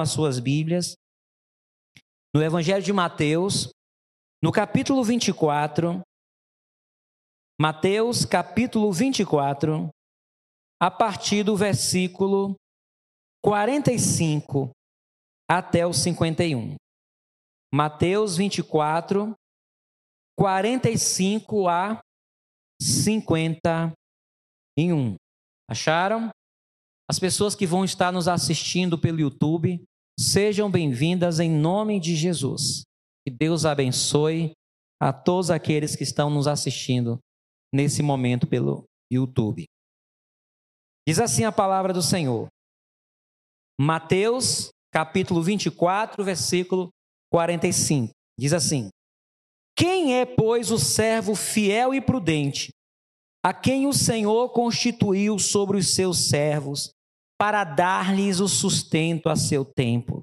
as suas Bíblias no Evangelho de Mateus, no capítulo 24. Mateus, capítulo 24, a partir do versículo 45 até o 51. Mateus 24, 45 a 51. Acharam? As pessoas que vão estar nos assistindo pelo YouTube, sejam bem-vindas em nome de Jesus. Que Deus abençoe a todos aqueles que estão nos assistindo nesse momento pelo YouTube. Diz assim a palavra do Senhor. Mateus, capítulo 24, versículo 45. Diz assim: quem é, pois, o servo fiel e prudente, a quem o Senhor constituiu sobre os seus servos, para dar-lhes o sustento a seu tempo?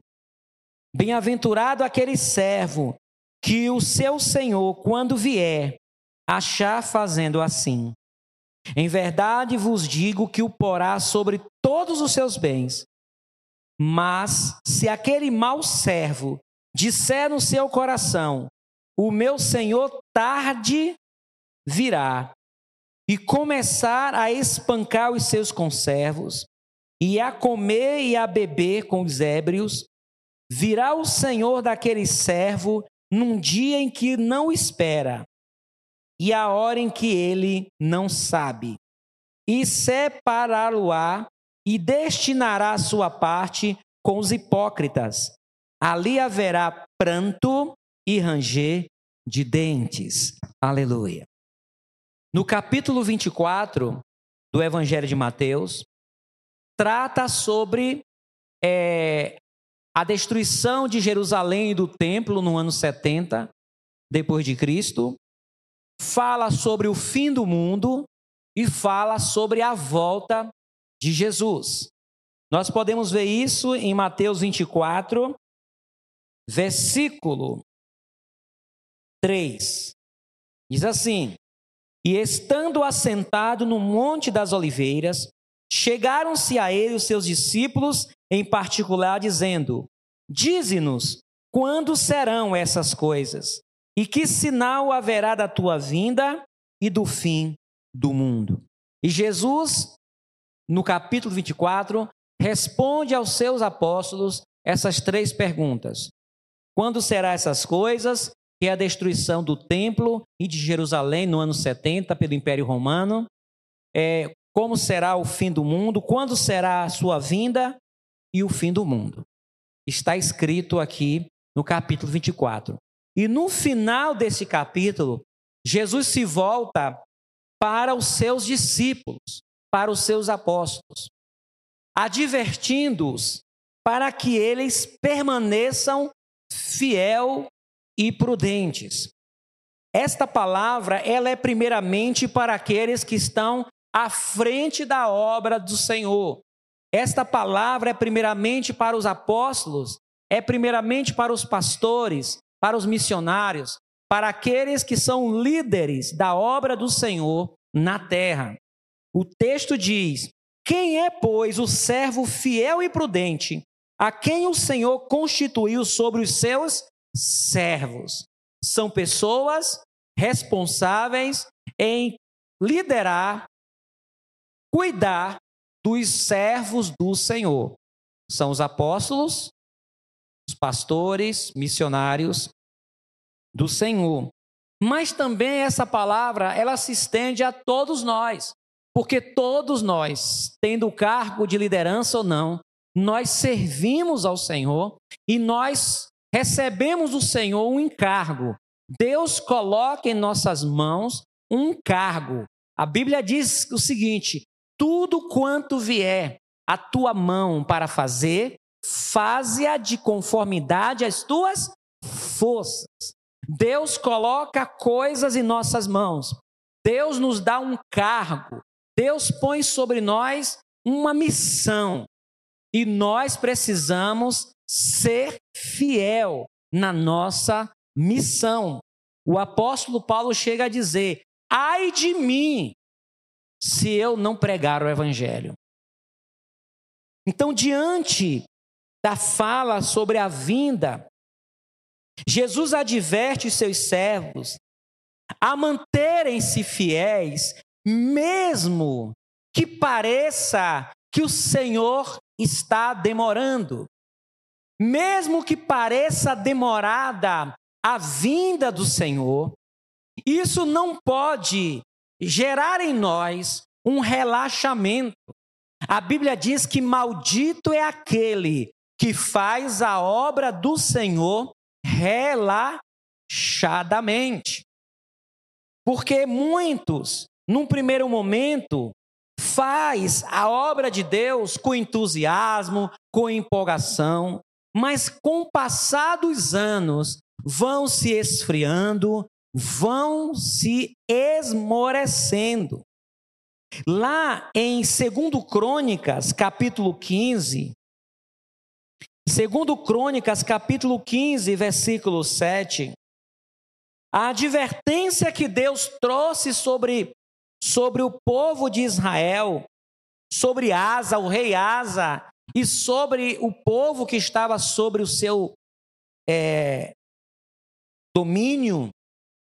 Bem-aventurado aquele servo que o seu Senhor, quando vier, achar fazendo assim. Em verdade vos digo que o porá sobre todos os seus bens. Mas se aquele mau servo disser no seu coração: o meu senhor tarde virá e começar a espancar os seus conservos, e a comer e a beber com os ébrios, virá o senhor daquele servo num dia em que não espera, e a hora em que ele não sabe, e separá-lo-á e destinará sua parte com os hipócritas. Ali haverá pranto e ranger de dentes. Aleluia. No capítulo 24 do Evangelho de Mateus, trata sobre é, a destruição de Jerusalém e do templo no ano 70 depois de Cristo, fala sobre o fim do mundo e fala sobre a volta de Jesus. Nós podemos ver isso em Mateus 24, versículo 3. Diz assim: E estando assentado no Monte das Oliveiras, chegaram-se a ele os seus discípulos, em particular, dizendo: Dize-nos quando serão essas coisas, e que sinal haverá da tua vinda e do fim do mundo. E Jesus, no capítulo 24, responde aos seus apóstolos essas três perguntas: Quando serão essas coisas? que é a destruição do templo e de Jerusalém no ano 70 pelo Império Romano. É, como será o fim do mundo? Quando será a sua vinda e o fim do mundo? Está escrito aqui no capítulo 24. E no final desse capítulo, Jesus se volta para os seus discípulos, para os seus apóstolos, advertindo-os para que eles permaneçam fiel e prudentes. Esta palavra, ela é primeiramente para aqueles que estão à frente da obra do Senhor. Esta palavra é primeiramente para os apóstolos, é primeiramente para os pastores, para os missionários, para aqueles que são líderes da obra do Senhor na terra. O texto diz: Quem é, pois, o servo fiel e prudente, a quem o Senhor constituiu sobre os seus servos. São pessoas responsáveis em liderar, cuidar dos servos do Senhor. São os apóstolos, os pastores, missionários do Senhor. Mas também essa palavra, ela se estende a todos nós, porque todos nós, tendo o cargo de liderança ou não, nós servimos ao Senhor e nós recebemos do Senhor um encargo. Deus coloca em nossas mãos um encargo. A Bíblia diz o seguinte: tudo quanto vier a tua mão para fazer, faze-a de conformidade às tuas forças. Deus coloca coisas em nossas mãos. Deus nos dá um cargo. Deus põe sobre nós uma missão. E nós precisamos ser fiel na nossa missão. O apóstolo Paulo chega a dizer: ai de mim, se eu não pregar o evangelho. Então, diante da fala sobre a vinda, Jesus adverte seus servos a manterem-se fiéis, mesmo que pareça que o Senhor está demorando. Mesmo que pareça demorada a vinda do Senhor, isso não pode gerar em nós um relaxamento. A Bíblia diz que maldito é aquele que faz a obra do Senhor relaxadamente. Porque muitos, num primeiro momento, faz a obra de Deus com entusiasmo, com empolgação, mas com o passar dos anos vão se esfriando, vão se esmorecendo. Lá em 2 Crônicas, capítulo 15, 2 Crônicas, capítulo 15, versículo 7, a advertência que Deus trouxe sobre, sobre o povo de Israel, sobre Asa, o rei Asa, e sobre o povo que estava sobre o seu é, domínio,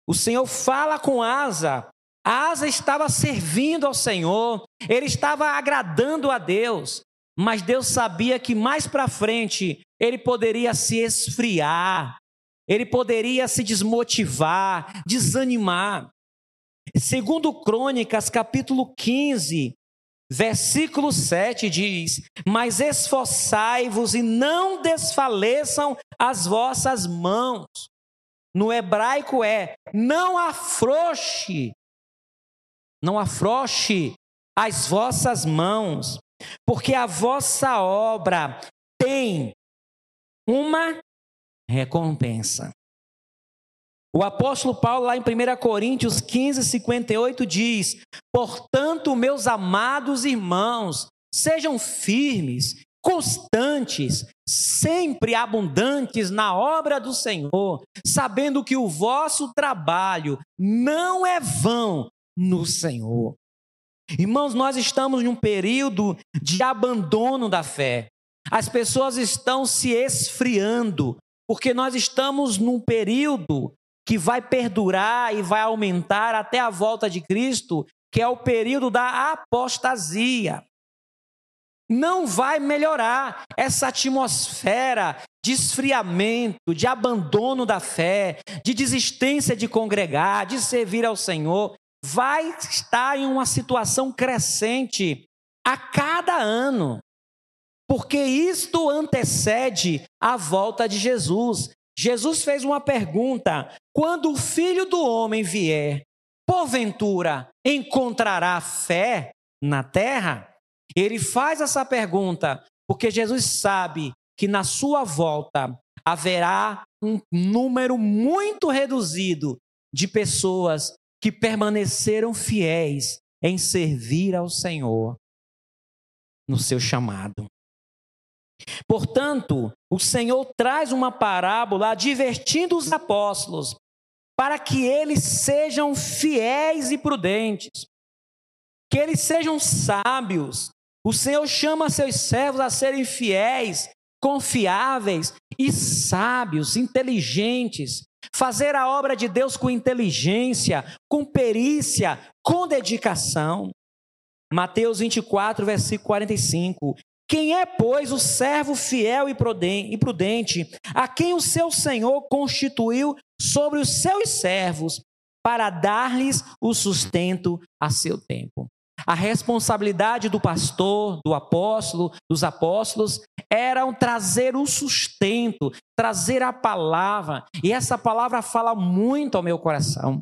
o Senhor fala com Asa. Asa estava servindo ao Senhor, ele estava agradando a Deus, mas Deus sabia que mais para frente ele poderia se esfriar, ele poderia se desmotivar, desanimar. Segundo Crônicas, capítulo 15, versículo 7 diz: Mas esforçai-vos e não desfaleçam as vossas mãos. No hebraico é: não afrouxe, não afrouxe as vossas mãos, porque a vossa obra tem uma recompensa. O apóstolo Paulo, lá em 1 Coríntios 15, 58, diz: Portanto, meus amados irmãos, sejam firmes, constantes, sempre abundantes na obra do Senhor, sabendo que o vosso trabalho não é vão no Senhor. Irmãos, nós estamos num período de abandono da fé. As pessoas estão se esfriando, porque nós estamos num período que vai perdurar e vai aumentar até a volta de Cristo, que é o período da apostasia. Não vai melhorar essa atmosfera de esfriamento, de abandono da fé, de desistência de congregar, de servir ao Senhor. Vai estar em uma situação crescente a cada ano porque isto antecede a volta de Jesus. Jesus fez uma pergunta: quando o filho do homem vier, porventura encontrará fé na terra? Ele faz essa pergunta porque Jesus sabe que na sua volta haverá um número muito reduzido de pessoas que permaneceram fiéis em servir ao Senhor no seu chamado. Portanto, o Senhor traz uma parábola advertindo os apóstolos para que eles sejam fiéis e prudentes, que eles sejam sábios. O Senhor chama seus servos a serem fiéis, confiáveis e sábios, inteligentes, fazer a obra de Deus com inteligência, com perícia, com dedicação. Mateus 24, versículo 45. Quem é, pois, o servo fiel e prudente, a quem o seu senhor constituiu sobre os seus servos, para dar-lhes o sustento a seu tempo? A responsabilidade do pastor, do apóstolo, dos apóstolos, era trazer o sustento, trazer a palavra. E essa palavra fala muito ao meu coração.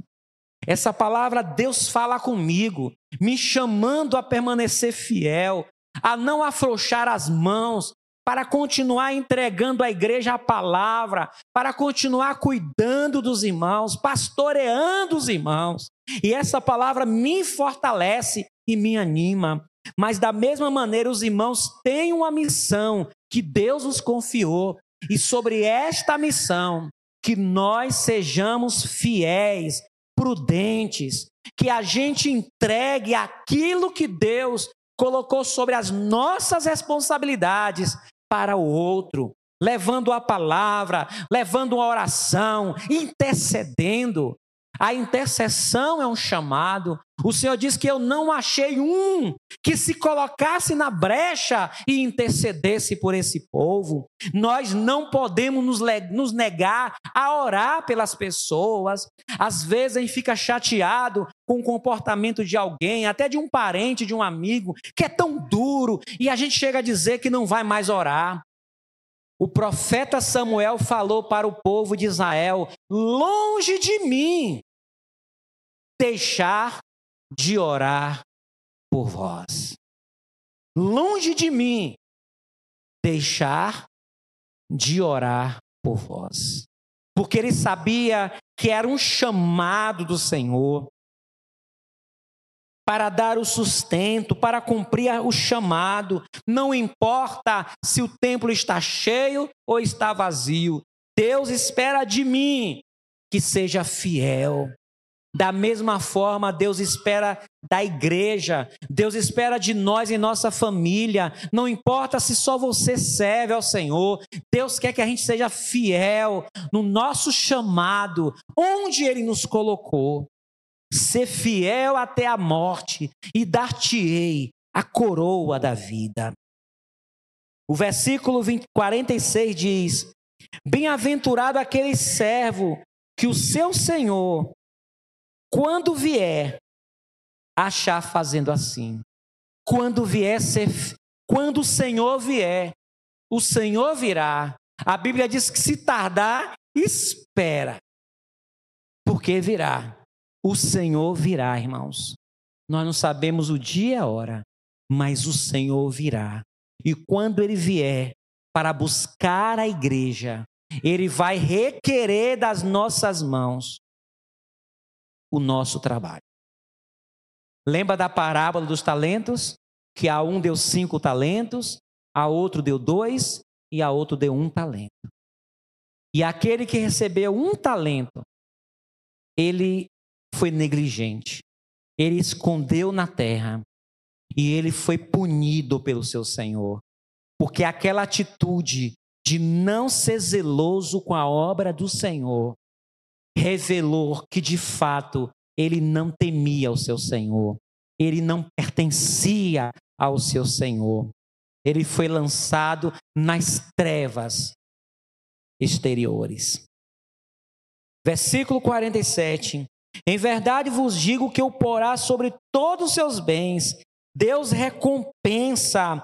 Essa palavra Deus fala comigo, me chamando a permanecer fiel, a não afrouxar as mãos, para continuar entregando à igreja a palavra, para continuar cuidando dos irmãos, pastoreando os irmãos. E essa palavra me fortalece e me anima. Mas da mesma maneira, os irmãos têm uma missão que Deus nos confiou, e sobre esta missão, que nós sejamos fiéis, prudentes, que a gente entregue aquilo que Deus colocou sobre as nossas responsabilidades para o outro, levando a palavra, levando uma oração, intercedendo. A intercessão é um chamado. O Senhor diz que eu não achei um que se colocasse na brecha e intercedesse por esse povo. Nós não podemos nos negar a orar pelas pessoas. Às vezes a gente fica chateado com o comportamento de alguém, até de um parente, de um amigo, que é tão duro, e a gente chega a dizer que não vai mais orar. O profeta Samuel falou para o povo de Israel: longe de mim deixar de orar por vós. Longe de mim deixar de orar por vós. Porque ele sabia que era um chamado do Senhor para dar o sustento, para cumprir o chamado. Não importa se o templo está cheio ou está vazio. Deus espera de mim que seja fiel. Da mesma forma, Deus espera da igreja, Deus espera de nós e nossa família. Não importa se só você serve ao Senhor, Deus quer que a gente seja fiel no nosso chamado, onde Ele nos colocou. Ser fiel até a morte e dar-te-ei a coroa da vida. O versículo 20, 46 diz: Bem-aventurado aquele servo que o seu Senhor quando vier achar fazendo assim, quando vier ser, quando o Senhor vier, o Senhor virá. A Bíblia diz que se tardar, espera, porque virá. O Senhor virá, irmãos. Nós não sabemos o dia e a hora, mas o Senhor virá. E quando ele vier para buscar a igreja, ele vai requerer das nossas mãos o nosso trabalho. Lembra da parábola dos talentos? Que a um deu cinco talentos, a outro deu dois e a outro deu um talento. E aquele que recebeu um talento, ele foi negligente, ele escondeu na terra e ele foi punido pelo seu Senhor, porque aquela atitude de não ser zeloso com a obra do Senhor revelou que de fato ele não temia o seu Senhor, ele não pertencia ao seu Senhor. Ele foi lançado nas trevas exteriores. Versículo 47. Em verdade vos digo que o porá sobre todos os seus bens. Deus recompensa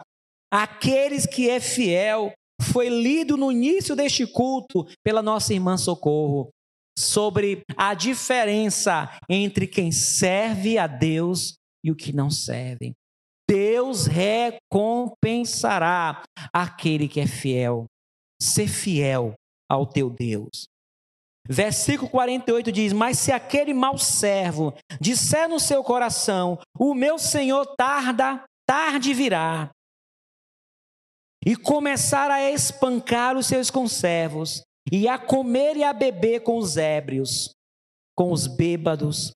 aqueles que é fiel. Foi lido no início deste culto pela nossa irmã Socorro sobre a diferença entre quem serve a Deus e o que não serve. Deus recompensará aquele que é fiel. Ser fiel ao teu Deus. Versículo 48 diz: Mas se aquele mau servo disser no seu coração: O meu senhor tarda, tarde virá, e começar a espancar os seus conservos, e a comer e a beber com os ébrios, com os bêbados.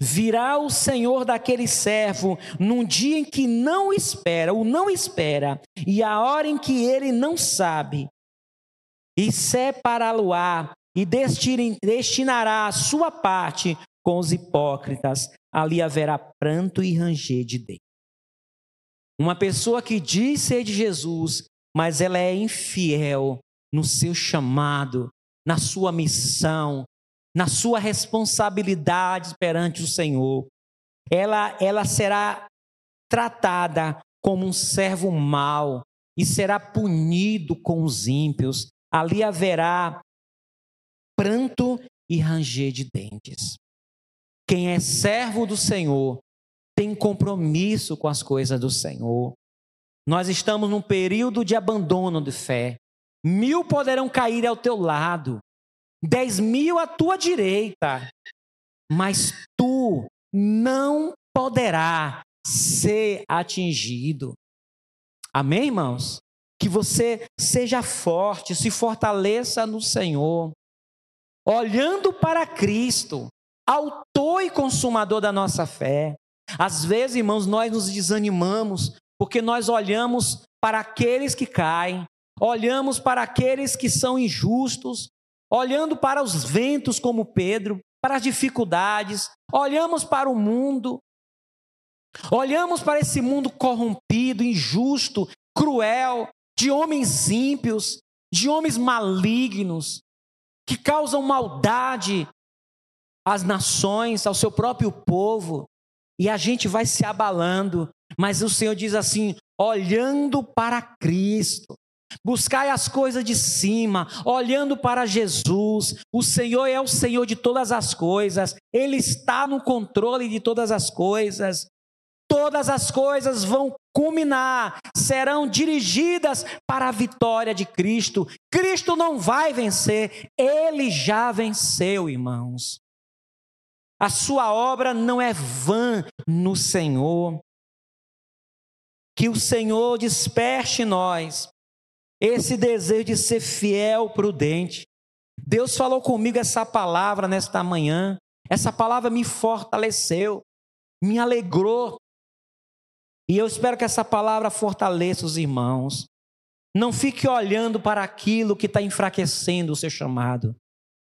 Virá o Senhor daquele servo num dia em que não espera, ou não espera, e a hora em que ele não sabe, e separá-lo-á, e destinará a sua parte com os hipócritas, ali haverá pranto e ranger de dentro. Uma pessoa que diz ser de Jesus, mas ela é infiel, no seu chamado, na sua missão, na sua responsabilidade perante o Senhor. Ela, ela será tratada como um servo mau e será punido com os ímpios. Ali haverá pranto e ranger de dentes. Quem é servo do Senhor tem compromisso com as coisas do Senhor. Nós estamos num período de abandono de fé. Mil poderão cair ao teu lado, dez mil à tua direita, mas tu não poderá ser atingido. Amém, irmãos? Que você seja forte, se fortaleça no Senhor, olhando para Cristo, autor e consumador da nossa fé. Às vezes, irmãos, nós nos desanimamos porque nós olhamos para aqueles que caem, olhamos para aqueles que são injustos, olhando para os ventos como Pedro, para as dificuldades, olhamos para o mundo, olhamos para esse mundo corrompido, injusto, cruel, de homens ímpios, de homens malignos, que causam maldade às nações, ao seu próprio povo, e a gente vai se abalando, mas o Senhor diz assim: olhando para Cristo, Buscai as coisas de cima, olhando para Jesus. O Senhor é o Senhor de todas as coisas, Ele está no controle de todas as coisas. Todas as coisas vão culminar, serão dirigidas para a vitória de Cristo. Cristo não vai vencer, Ele já venceu, irmãos. A sua obra não é vã no Senhor. Que o Senhor desperte nós esse desejo de ser fiel, prudente. Deus falou comigo essa palavra nesta manhã. Essa palavra me fortaleceu, me alegrou. E eu espero que essa palavra fortaleça os irmãos. Não fique olhando para aquilo que está enfraquecendo o seu chamado.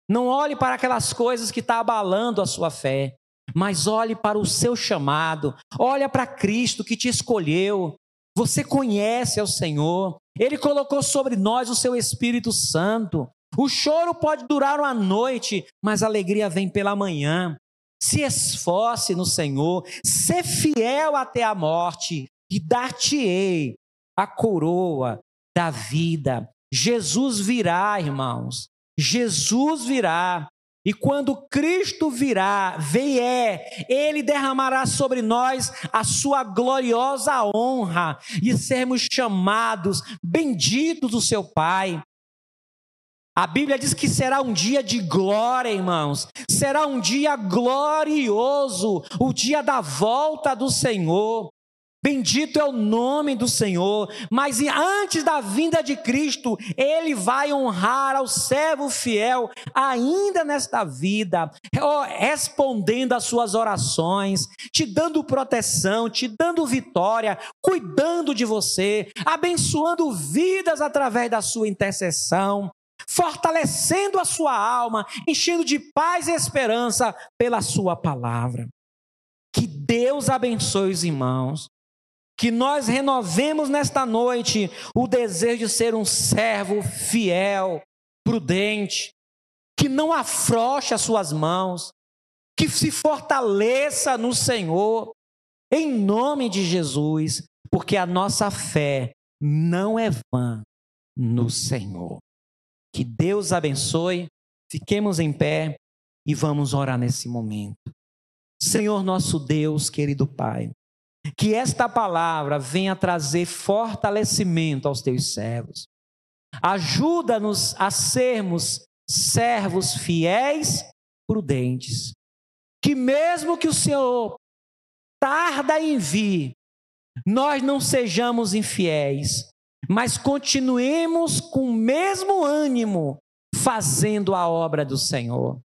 Não olhe para aquelas coisas que estão tá abalando a sua fé. Mas olhe para o seu chamado. Olha para Cristo que te escolheu. Você conhece ao Senhor. Ele colocou sobre nós o seu Espírito Santo. O choro pode durar uma noite, mas a alegria vem pela manhã. Se esforce no Senhor, ser fiel até a morte, e dar-te-ei a coroa da vida. Jesus virá, irmãos. Jesus virá. E quando Cristo virá, vier, Ele derramará sobre nós a sua gloriosa honra e sermos chamados benditos do seu Pai. A Bíblia diz que será um dia de glória, irmãos. Será um dia glorioso, o dia da volta do Senhor. Bendito é o nome do Senhor, mas antes da vinda de Cristo, Ele vai honrar ao servo fiel, ainda nesta vida, respondendo às suas orações, te dando proteção, te dando vitória, cuidando de você, abençoando vidas através da sua intercessão, fortalecendo a sua alma, enchendo de paz e esperança pela sua palavra. Que Deus abençoe os irmãos que nós renovemos nesta noite o desejo de ser um servo fiel, prudente, que não afroche as suas mãos, que se fortaleça no Senhor, em nome de Jesus, porque a nossa fé não é vã no Senhor. Que Deus abençoe, fiquemos em pé e vamos orar nesse momento. Senhor nosso Deus, querido Pai, que esta palavra venha trazer fortalecimento aos teus servos. Ajuda-nos a sermos servos fiéis, prudentes. Que mesmo que o Senhor tarda em vir, nós não sejamos infiéis, mas continuemos com o mesmo ânimo fazendo a obra do Senhor.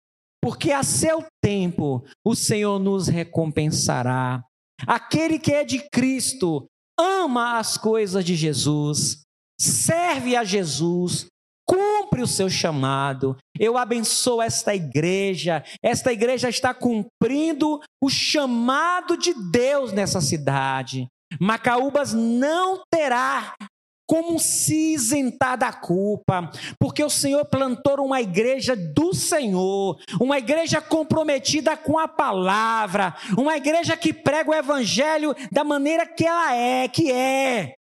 Porque a seu tempo o Senhor nos recompensará Aquele que é de Cristo ama as coisas de Jesus, serve a Jesus, cumpre o seu chamado. Eu abençoo esta igreja. Esta igreja está cumprindo o chamado de Deus nessa cidade. Macaúbas não terá como se isentar da culpa, porque o Senhor plantou uma igreja do Senhor, uma igreja comprometida com a palavra, uma igreja que prega o evangelho da maneira que ela é, que é.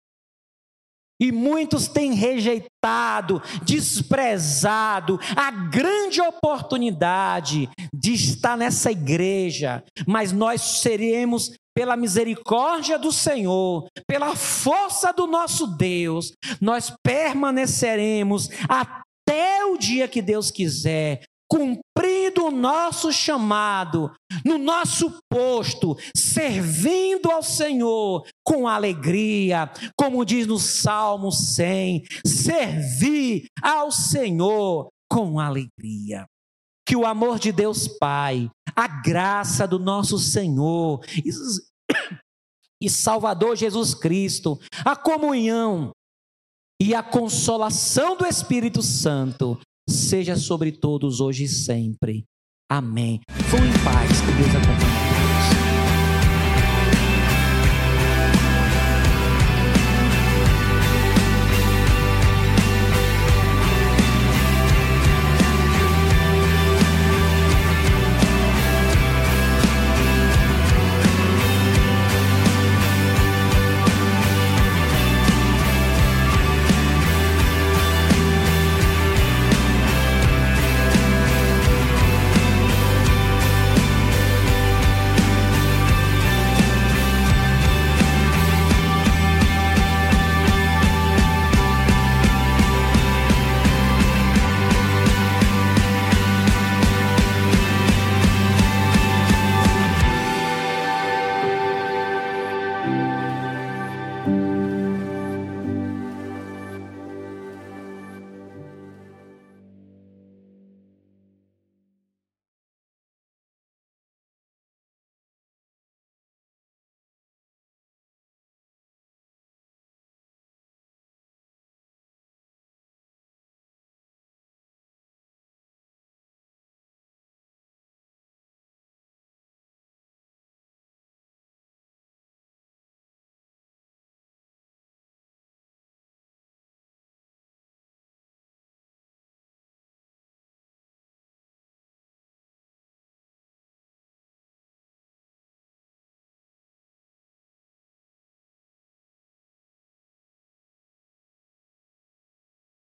E muitos têm rejeitado, desprezado a grande oportunidade de estar nessa igreja, mas nós seremos pela misericórdia do Senhor, pela força do nosso Deus, nós permaneceremos até o dia que Deus quiser, cumprindo o nosso chamado, no nosso posto, servindo ao Senhor com alegria, como diz no Salmo 100, servir ao Senhor com alegria que o amor de Deus Pai, a graça do nosso Senhor e Salvador Jesus Cristo, a comunhão e a consolação do Espírito Santo seja sobre todos hoje e sempre. Amém. Vão em paz, que Deus acompanhe.